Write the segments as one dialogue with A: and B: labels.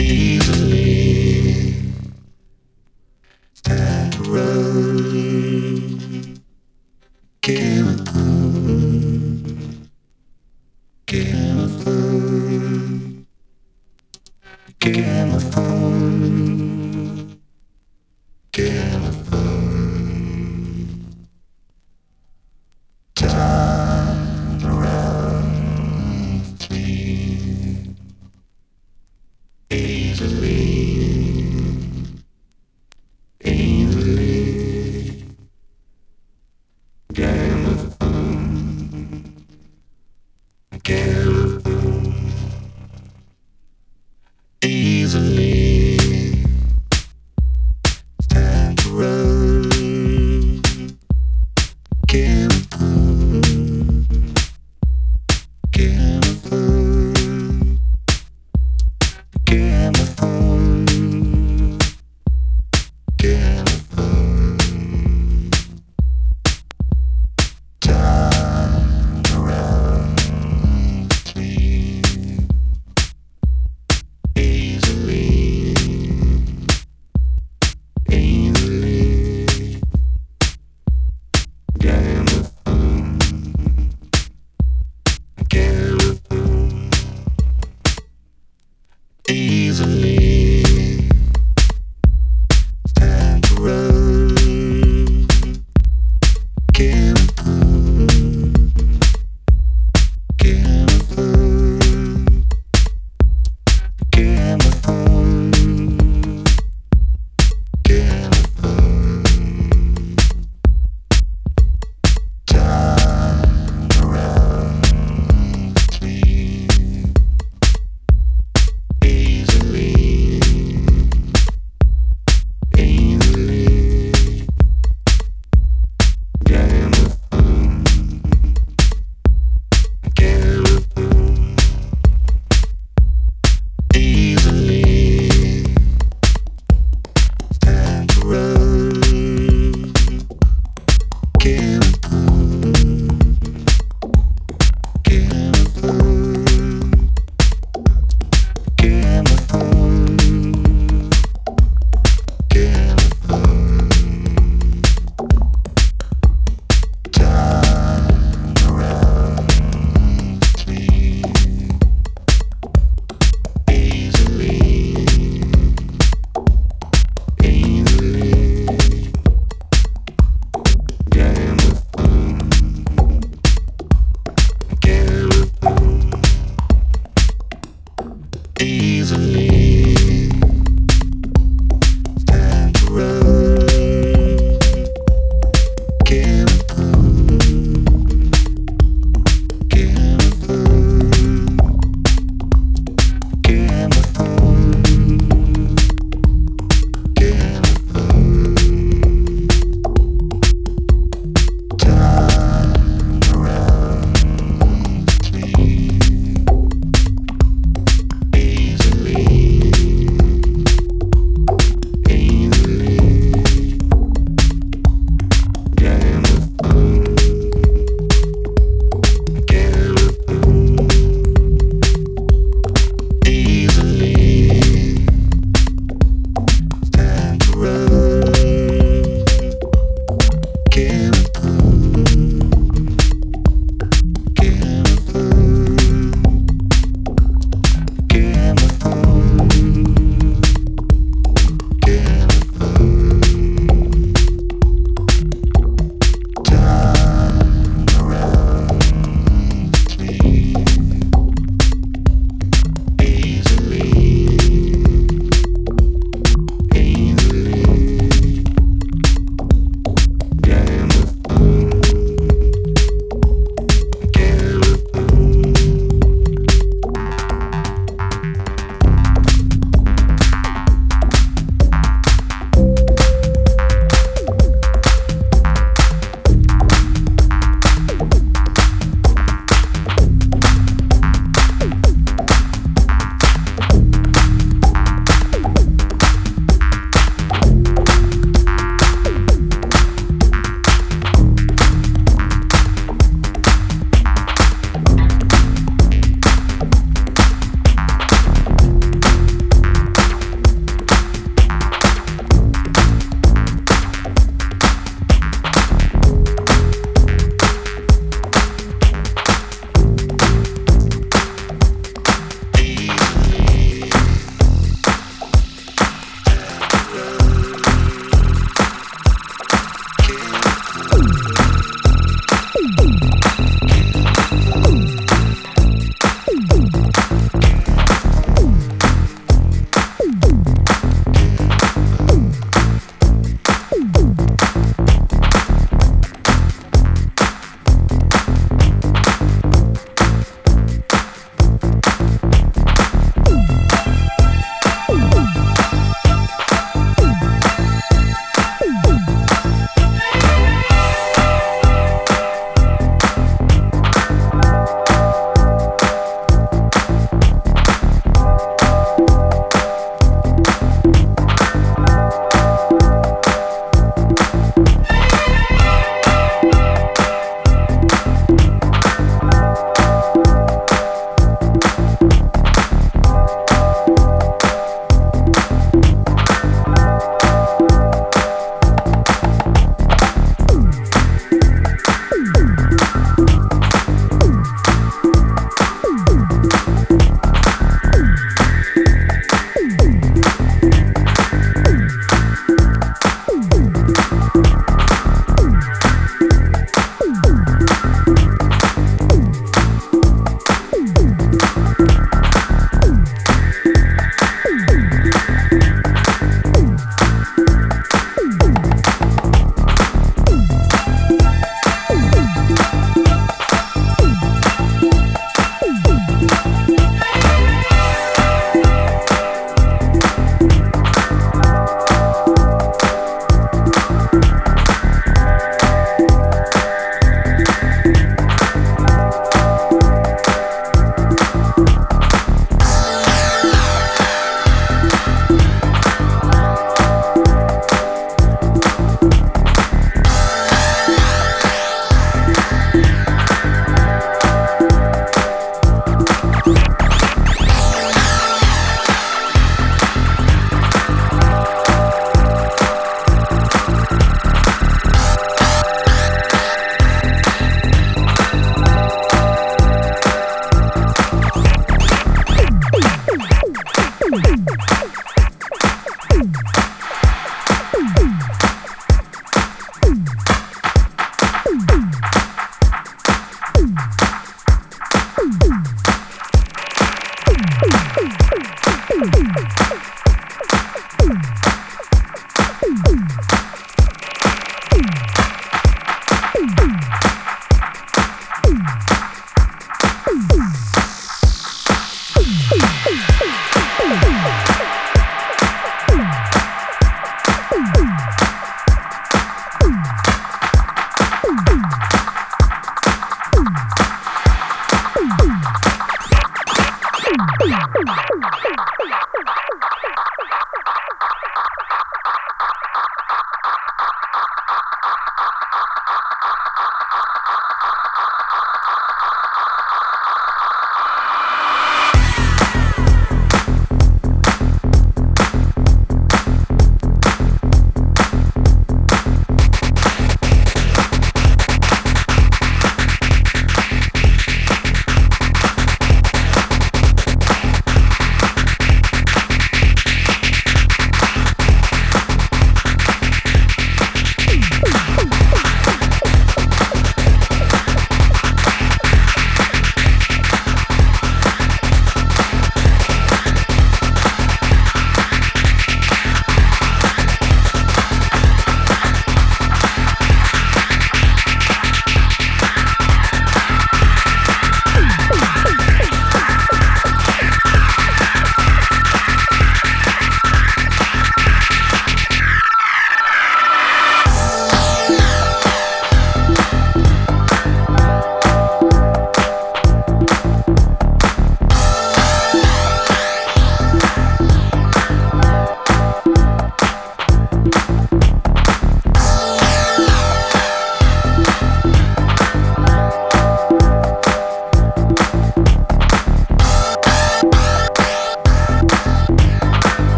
A: easily.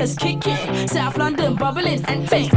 B: Bacardi. It's and now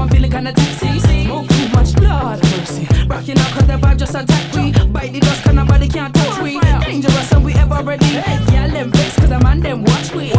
B: I'm feeling kinda tipsy. Smoke too much, blood, mercy. Rocking out cause the vibe just attack me. Bite the dust, cause nobody can't touch me. Dangerous and we ever ready. Yeah, them vex cause the man them watch we.